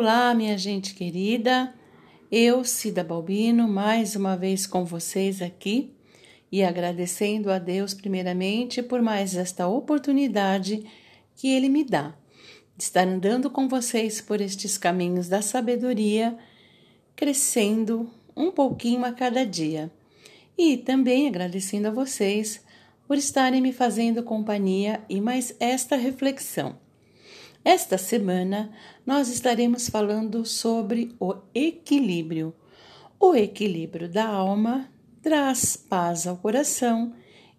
Olá, minha gente querida. Eu, Cida Balbino, mais uma vez com vocês aqui e agradecendo a Deus primeiramente por mais esta oportunidade que ele me dá de estar andando com vocês por estes caminhos da sabedoria, crescendo um pouquinho a cada dia. E também agradecendo a vocês por estarem me fazendo companhia e mais esta reflexão. Esta semana nós estaremos falando sobre o equilíbrio. O equilíbrio da alma traz paz ao coração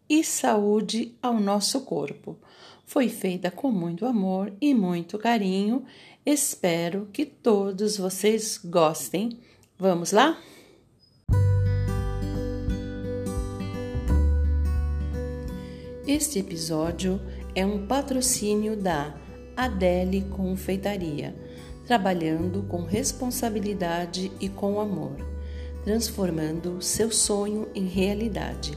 e saúde ao nosso corpo. Foi feita com muito amor e muito carinho. Espero que todos vocês gostem. Vamos lá? Este episódio é um patrocínio da Adele Confeitaria, trabalhando com responsabilidade e com amor, transformando seu sonho em realidade.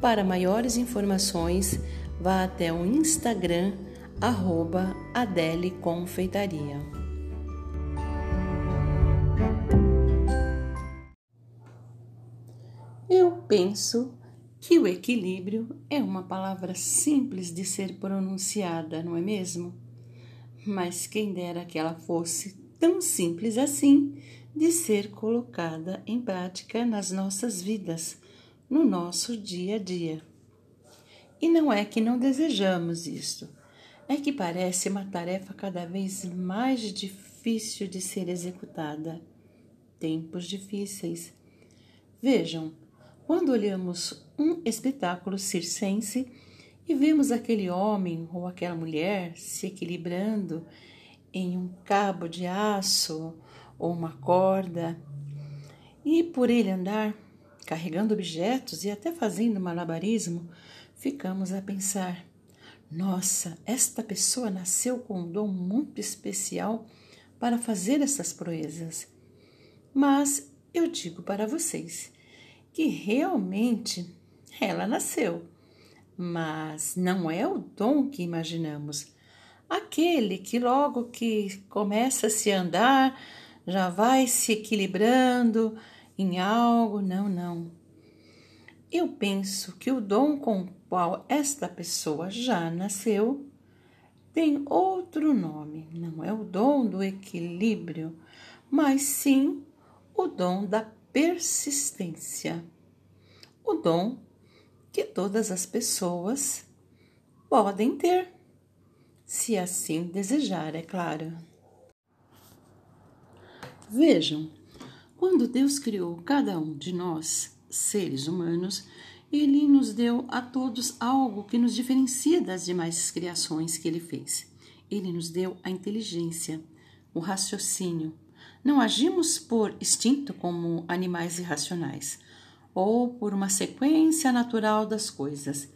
Para maiores informações, vá até o Instagram arroba Adele Confeitaria. Eu penso que o equilíbrio é uma palavra simples de ser pronunciada, não é mesmo? Mas quem dera que ela fosse tão simples assim de ser colocada em prática nas nossas vidas, no nosso dia a dia. E não é que não desejamos isto, é que parece uma tarefa cada vez mais difícil de ser executada. Tempos difíceis. Vejam, quando olhamos um espetáculo circense, e vemos aquele homem ou aquela mulher se equilibrando em um cabo de aço ou uma corda, e por ele andar carregando objetos e até fazendo malabarismo, ficamos a pensar: nossa, esta pessoa nasceu com um dom muito especial para fazer essas proezas. Mas eu digo para vocês que realmente ela nasceu mas não é o dom que imaginamos. Aquele que logo que começa a se andar já vai se equilibrando em algo, não, não. Eu penso que o dom com o qual esta pessoa já nasceu tem outro nome. Não é o dom do equilíbrio, mas sim o dom da persistência. O dom que todas as pessoas podem ter, se assim desejar, é claro. Vejam, quando Deus criou cada um de nós, seres humanos, ele nos deu a todos algo que nos diferencia das demais criações que ele fez. Ele nos deu a inteligência, o raciocínio. Não agimos por instinto como animais irracionais ou por uma sequência natural das coisas.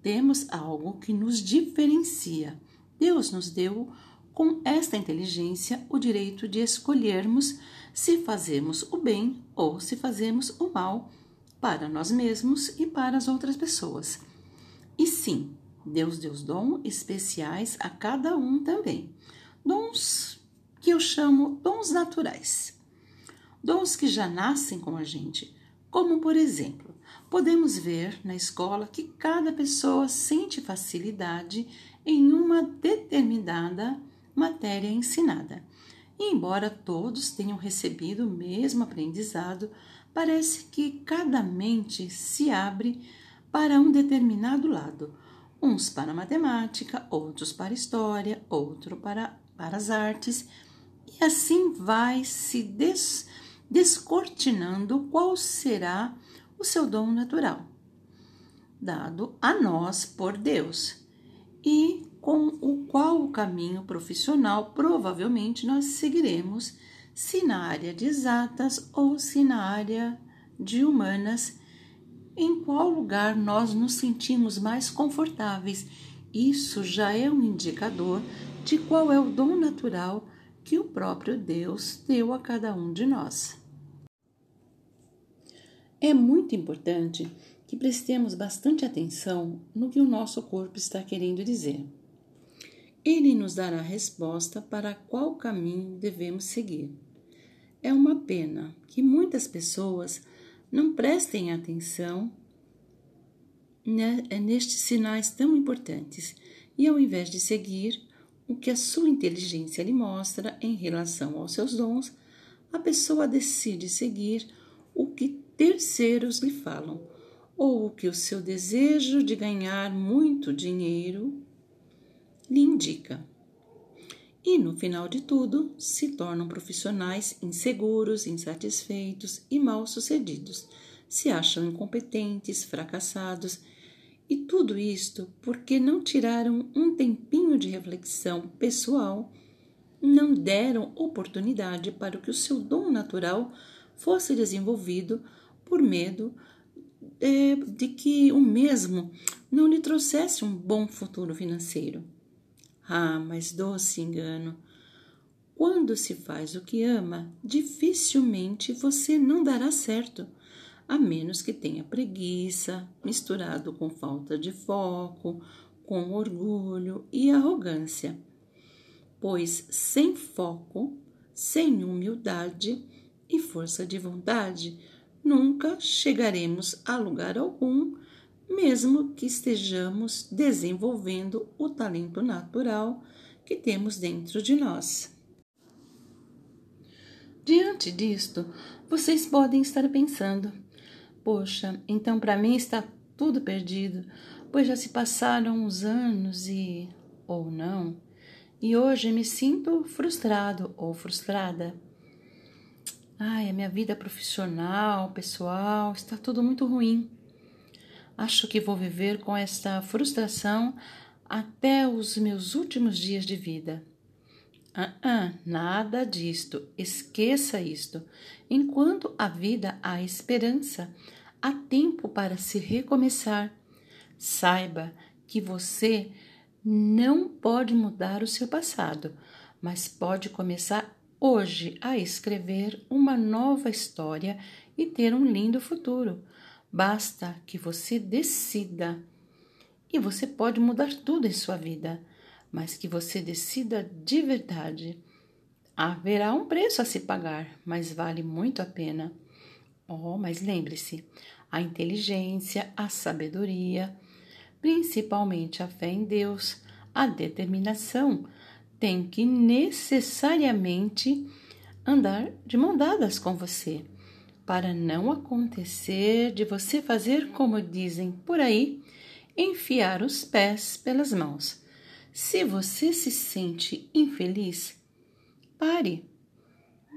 Temos algo que nos diferencia. Deus nos deu, com esta inteligência, o direito de escolhermos se fazemos o bem ou se fazemos o mal para nós mesmos e para as outras pessoas. E sim, Deus deu dons especiais a cada um também. Dons que eu chamo dons naturais. Dons que já nascem com a gente, como, por exemplo, podemos ver na escola que cada pessoa sente facilidade em uma determinada matéria ensinada. E embora todos tenham recebido o mesmo aprendizado, parece que cada mente se abre para um determinado lado, uns para matemática, outros para história, outro para, para as artes, e assim vai se des, descortinando qual será o seu dom natural, dado a nós por Deus, e com o qual o caminho profissional provavelmente nós seguiremos, se na área de exatas ou se na área de humanas, em qual lugar nós nos sentimos mais confortáveis. Isso já é um indicador de qual é o dom natural que o próprio Deus deu a cada um de nós. É muito importante que prestemos bastante atenção no que o nosso corpo está querendo dizer. ele nos dará resposta para qual caminho devemos seguir. É uma pena que muitas pessoas não prestem atenção nestes sinais tão importantes e, ao invés de seguir o que a sua inteligência lhe mostra em relação aos seus dons, a pessoa decide seguir o que terceiros lhe falam ou o que o seu desejo de ganhar muito dinheiro lhe indica. E no final de tudo, se tornam profissionais inseguros, insatisfeitos e mal-sucedidos, se acham incompetentes, fracassados, e tudo isto porque não tiraram um tempinho de reflexão pessoal, não deram oportunidade para que o seu dom natural fosse desenvolvido por medo de, de que o mesmo não lhe trouxesse um bom futuro financeiro. Ah, mas doce engano! Quando se faz o que ama, dificilmente você não dará certo, a menos que tenha preguiça, misturado com falta de foco, com orgulho e arrogância. Pois sem foco, sem humildade e força de vontade, nunca chegaremos a lugar algum mesmo que estejamos desenvolvendo o talento natural que temos dentro de nós. Diante disto, vocês podem estar pensando: poxa, então para mim está tudo perdido, pois já se passaram uns anos e. ou não, e hoje me sinto frustrado ou frustrada. Ai, a minha vida profissional, pessoal, está tudo muito ruim. Acho que vou viver com esta frustração até os meus últimos dias de vida. Ah, ah, nada disto, esqueça isto. Enquanto a vida há esperança, há tempo para se recomeçar. Saiba que você não pode mudar o seu passado, mas pode começar hoje a escrever uma nova história e ter um lindo futuro. Basta que você decida. E você pode mudar tudo em sua vida, mas que você decida de verdade. Haverá um preço a se pagar, mas vale muito a pena. Oh, mas lembre-se, a inteligência, a sabedoria, principalmente a fé em Deus, a determinação, tem que necessariamente andar de mão dadas com você para não acontecer de você fazer como dizem por aí, enfiar os pés pelas mãos. Se você se sente infeliz, pare,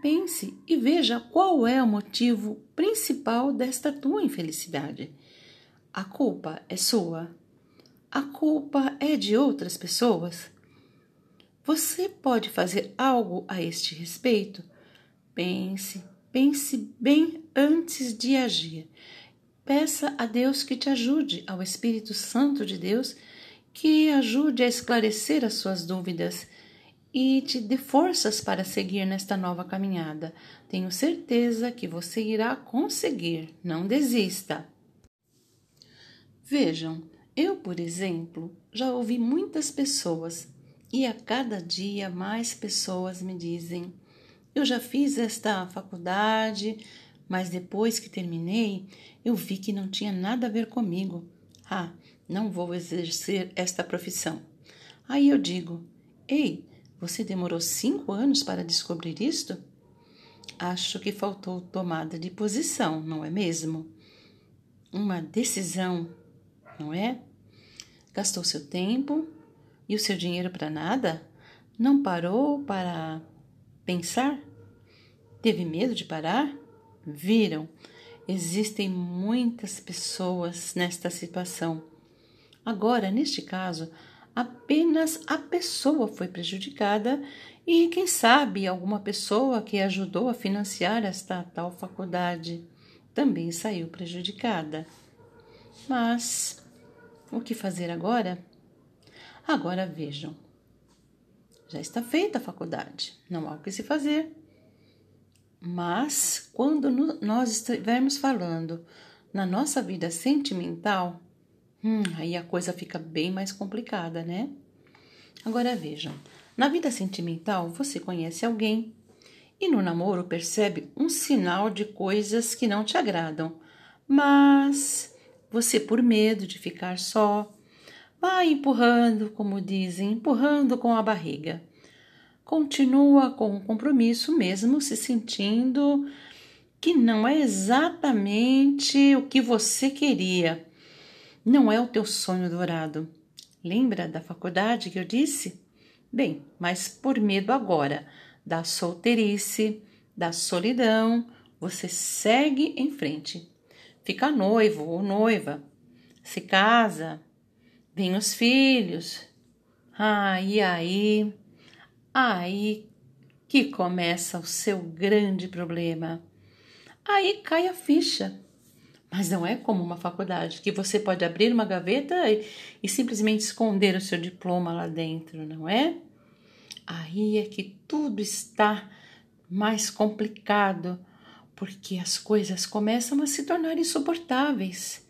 pense e veja qual é o motivo principal desta tua infelicidade. A culpa é sua? A culpa é de outras pessoas? Você pode fazer algo a este respeito? Pense, Pense bem antes de agir. Peça a Deus que te ajude, ao Espírito Santo de Deus, que ajude a esclarecer as suas dúvidas e te dê forças para seguir nesta nova caminhada. Tenho certeza que você irá conseguir. Não desista. Vejam, eu, por exemplo, já ouvi muitas pessoas e a cada dia mais pessoas me dizem: eu já fiz esta faculdade, mas depois que terminei, eu vi que não tinha nada a ver comigo. Ah, não vou exercer esta profissão. Aí eu digo: Ei, você demorou cinco anos para descobrir isto? Acho que faltou tomada de posição, não é mesmo? Uma decisão, não é? Gastou seu tempo e o seu dinheiro para nada? Não parou para Pensar? Teve medo de parar? Viram? Existem muitas pessoas nesta situação. Agora, neste caso, apenas a pessoa foi prejudicada e, quem sabe, alguma pessoa que ajudou a financiar esta tal faculdade também saiu prejudicada. Mas o que fazer agora? Agora vejam. Já está feita a faculdade, não há o que se fazer. Mas quando nós estivermos falando na nossa vida sentimental, hum, aí a coisa fica bem mais complicada, né? Agora vejam, na vida sentimental você conhece alguém e no namoro percebe um sinal de coisas que não te agradam, mas você, por medo de ficar só, vai empurrando, como dizem, empurrando com a barriga. Continua com o compromisso, mesmo se sentindo que não é exatamente o que você queria. Não é o teu sonho dourado. Lembra da faculdade que eu disse? Bem, mas por medo agora da solteirice, da solidão, você segue em frente. Fica noivo ou noiva, se casa, vem os filhos. Ah, e aí? Aí que começa o seu grande problema. Aí cai a ficha. Mas não é como uma faculdade, que você pode abrir uma gaveta e, e simplesmente esconder o seu diploma lá dentro, não é? Aí é que tudo está mais complicado, porque as coisas começam a se tornar insuportáveis.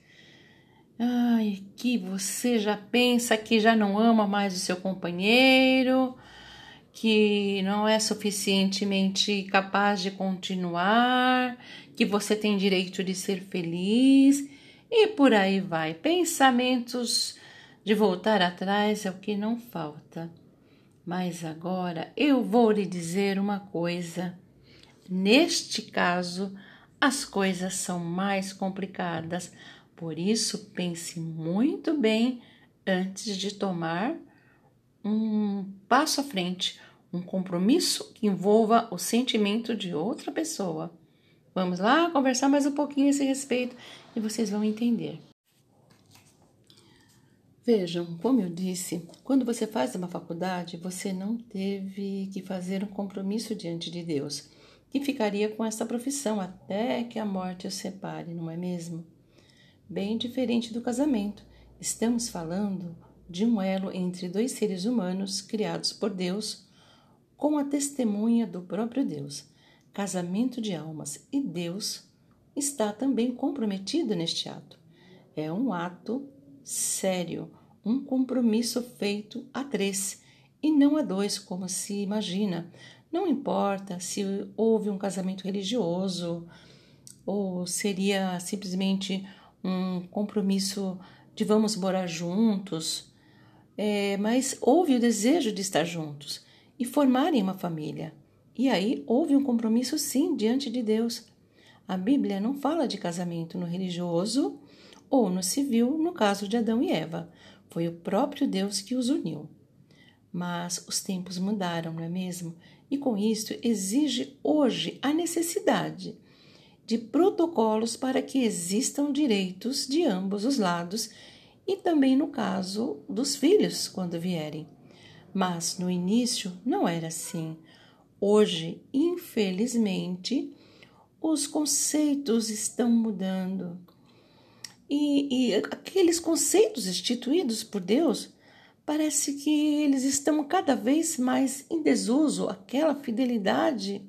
Ai, que você já pensa que já não ama mais o seu companheiro, que não é suficientemente capaz de continuar, que você tem direito de ser feliz e por aí vai. Pensamentos de voltar atrás é o que não falta. Mas agora eu vou lhe dizer uma coisa. Neste caso, as coisas são mais complicadas, por isso pense muito bem antes de tomar um passo à frente, um compromisso que envolva o sentimento de outra pessoa. Vamos lá conversar mais um pouquinho a esse respeito e vocês vão entender. Vejam, como eu disse, quando você faz uma faculdade, você não teve que fazer um compromisso diante de Deus, que ficaria com essa profissão até que a morte os separe, não é mesmo? Bem diferente do casamento. Estamos falando de um elo entre dois seres humanos criados por Deus, com a testemunha do próprio Deus. Casamento de almas e Deus está também comprometido neste ato. É um ato sério, um compromisso feito a três e não a dois, como se imagina. Não importa se houve um casamento religioso ou seria simplesmente um compromisso de vamos morar juntos, é, mas houve o desejo de estar juntos e formarem uma família. E aí houve um compromisso, sim, diante de Deus. A Bíblia não fala de casamento no religioso ou no civil, no caso de Adão e Eva. Foi o próprio Deus que os uniu. Mas os tempos mudaram, não é mesmo? E com isso exige hoje a necessidade de protocolos para que existam direitos de ambos os lados e também no caso dos filhos quando vierem. Mas no início não era assim. Hoje, infelizmente, os conceitos estão mudando. E, e aqueles conceitos instituídos por Deus, parece que eles estão cada vez mais em desuso. Aquela fidelidade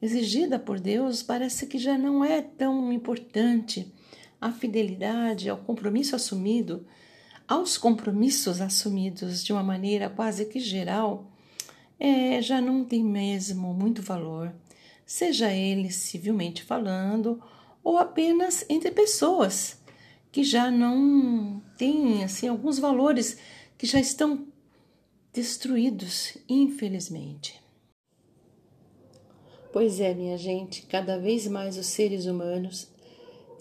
exigida por Deus parece que já não é tão importante. A fidelidade ao compromisso assumido, aos compromissos assumidos de uma maneira quase que geral, é, já não tem mesmo muito valor, seja ele civilmente falando ou apenas entre pessoas que já não têm assim alguns valores que já estão destruídos, infelizmente. Pois é, minha gente, cada vez mais os seres humanos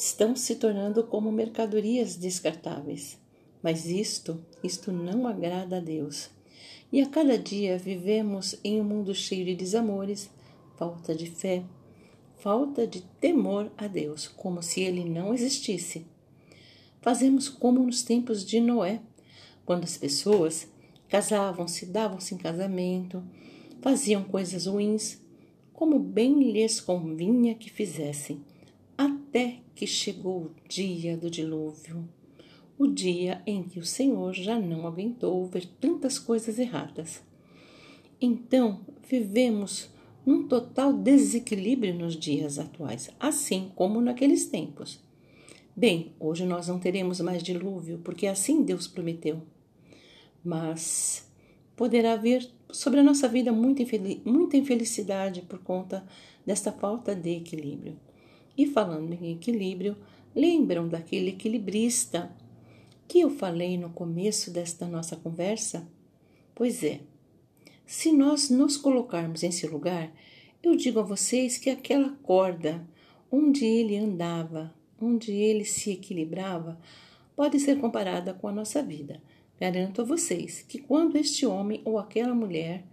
estão se tornando como mercadorias descartáveis. Mas isto, isto não agrada a Deus. E a cada dia vivemos em um mundo cheio de desamores, falta de fé, falta de temor a Deus, como se ele não existisse. Fazemos como nos tempos de Noé, quando as pessoas casavam-se, davam-se em casamento, faziam coisas ruins, como bem lhes convinha que fizessem, até que chegou o dia do dilúvio, o dia em que o Senhor já não aguentou ver tantas coisas erradas. Então, vivemos num total desequilíbrio nos dias atuais, assim como naqueles tempos. Bem, hoje nós não teremos mais dilúvio, porque assim Deus prometeu. Mas poderá haver sobre a nossa vida muita, infelicidade por conta desta falta de equilíbrio. E falando em equilíbrio, lembram daquele equilibrista que eu falei no começo desta nossa conversa? Pois é, se nós nos colocarmos em seu lugar, eu digo a vocês que aquela corda onde ele andava, onde ele se equilibrava, pode ser comparada com a nossa vida. Garanto a vocês que quando este homem ou aquela mulher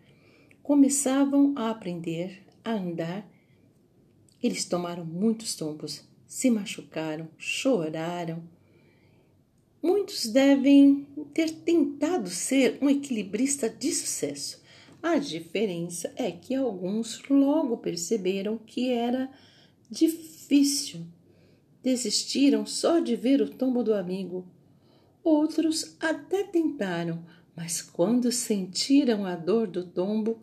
começavam a aprender a andar, eles tomaram muitos tombos, se machucaram, choraram. Muitos devem ter tentado ser um equilibrista de sucesso. A diferença é que alguns logo perceberam que era difícil. Desistiram só de ver o tombo do amigo Outros até tentaram, mas quando sentiram a dor do tombo,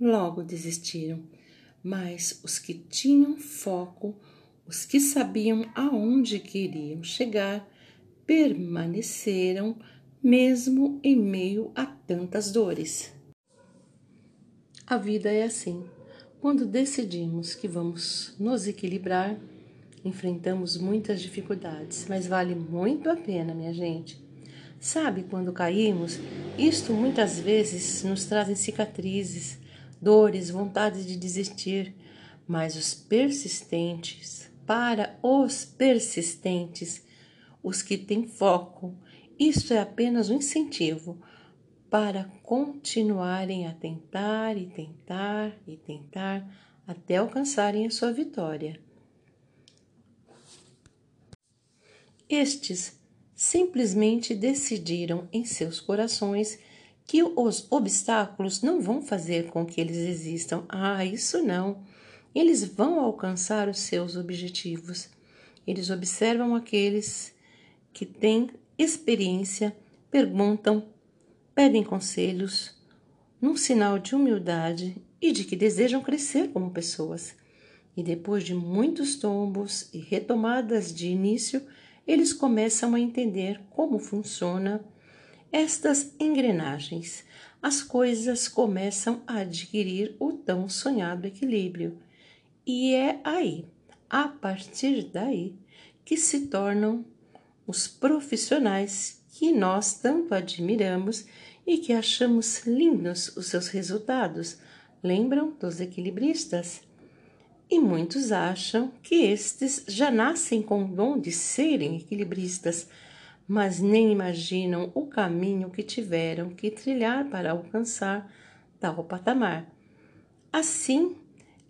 logo desistiram. Mas os que tinham foco, os que sabiam aonde queriam chegar, permaneceram mesmo em meio a tantas dores. A vida é assim. Quando decidimos que vamos nos equilibrar, enfrentamos muitas dificuldades, mas vale muito a pena, minha gente. Sabe quando caímos? Isto muitas vezes nos trazem cicatrizes, dores, vontade de desistir, mas os persistentes, para os persistentes, os que têm foco, isto é apenas um incentivo para continuarem a tentar e tentar e tentar até alcançarem a sua vitória. Estes simplesmente decidiram em seus corações que os obstáculos não vão fazer com que eles existam. Ah, isso não. Eles vão alcançar os seus objetivos. Eles observam aqueles que têm experiência, perguntam, pedem conselhos, num sinal de humildade e de que desejam crescer como pessoas. E depois de muitos tombos e retomadas de início, eles começam a entender como funciona estas engrenagens. As coisas começam a adquirir o tão sonhado equilíbrio. E é aí, a partir daí, que se tornam os profissionais que nós tanto admiramos e que achamos lindos os seus resultados. Lembram dos equilibristas? e muitos acham que estes já nascem com o dom de serem equilibristas, mas nem imaginam o caminho que tiveram que trilhar para alcançar tal patamar. Assim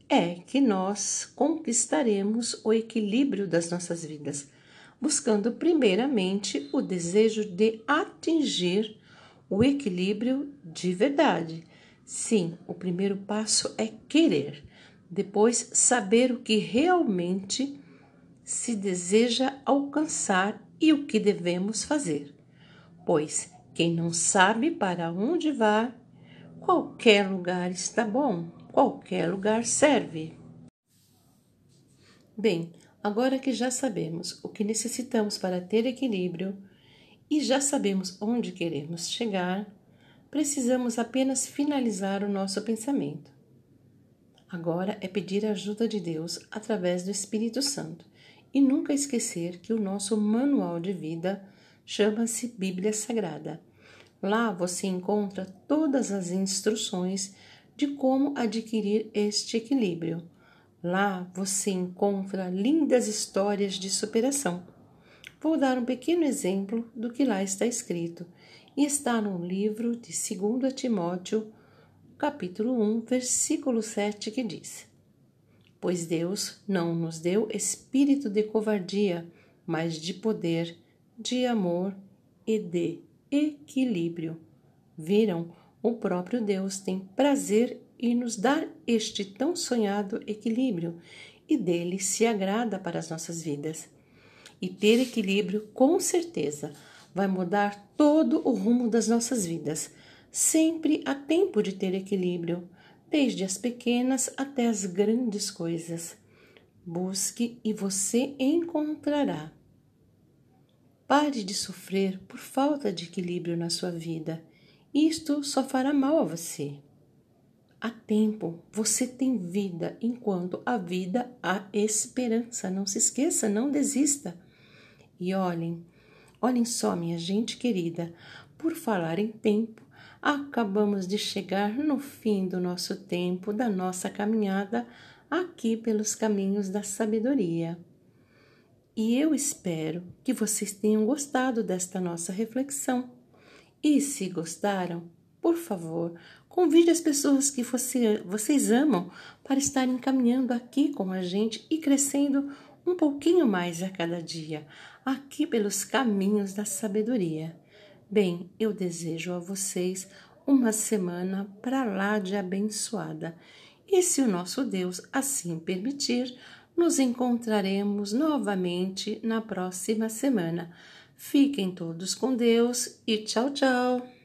é que nós conquistaremos o equilíbrio das nossas vidas, buscando primeiramente o desejo de atingir o equilíbrio de verdade. Sim, o primeiro passo é querer depois, saber o que realmente se deseja alcançar e o que devemos fazer. Pois quem não sabe para onde vai, qualquer lugar está bom, qualquer lugar serve. Bem, agora que já sabemos o que necessitamos para ter equilíbrio e já sabemos onde queremos chegar, precisamos apenas finalizar o nosso pensamento. Agora é pedir a ajuda de Deus através do Espírito Santo e nunca esquecer que o nosso manual de vida chama-se Bíblia Sagrada. Lá você encontra todas as instruções de como adquirir este equilíbrio. Lá você encontra lindas histórias de superação. Vou dar um pequeno exemplo do que lá está escrito, e está no livro de 2 Timóteo capítulo 1, versículo 7, que diz: Pois Deus não nos deu espírito de covardia, mas de poder, de amor e de equilíbrio. Viram? O próprio Deus tem prazer em nos dar este tão sonhado equilíbrio e dele se agrada para as nossas vidas. E ter equilíbrio, com certeza, vai mudar todo o rumo das nossas vidas Sempre há tempo de ter equilíbrio, desde as pequenas até as grandes coisas. Busque e você encontrará. Pare de sofrer por falta de equilíbrio na sua vida Isto só fará mal a você. Há tempo, você tem vida, enquanto a vida há esperança. Não se esqueça, não desista. E olhem, olhem só, minha gente querida, por falar em tempo, acabamos de chegar no fim do nosso tempo, da nossa caminhada aqui pelos caminhos da sabedoria. E eu espero que vocês tenham gostado desta nossa reflexão. E se gostaram, por favor, convide as pessoas que você, vocês amam para estarem caminhando aqui com a gente e crescendo um pouquinho mais a cada dia, aqui pelos caminhos da sabedoria. Bem, eu desejo a vocês uma semana para lá de abençoada. E se o nosso Deus assim permitir, nos encontraremos novamente na próxima semana. Fiquem todos com Deus e tchau, tchau!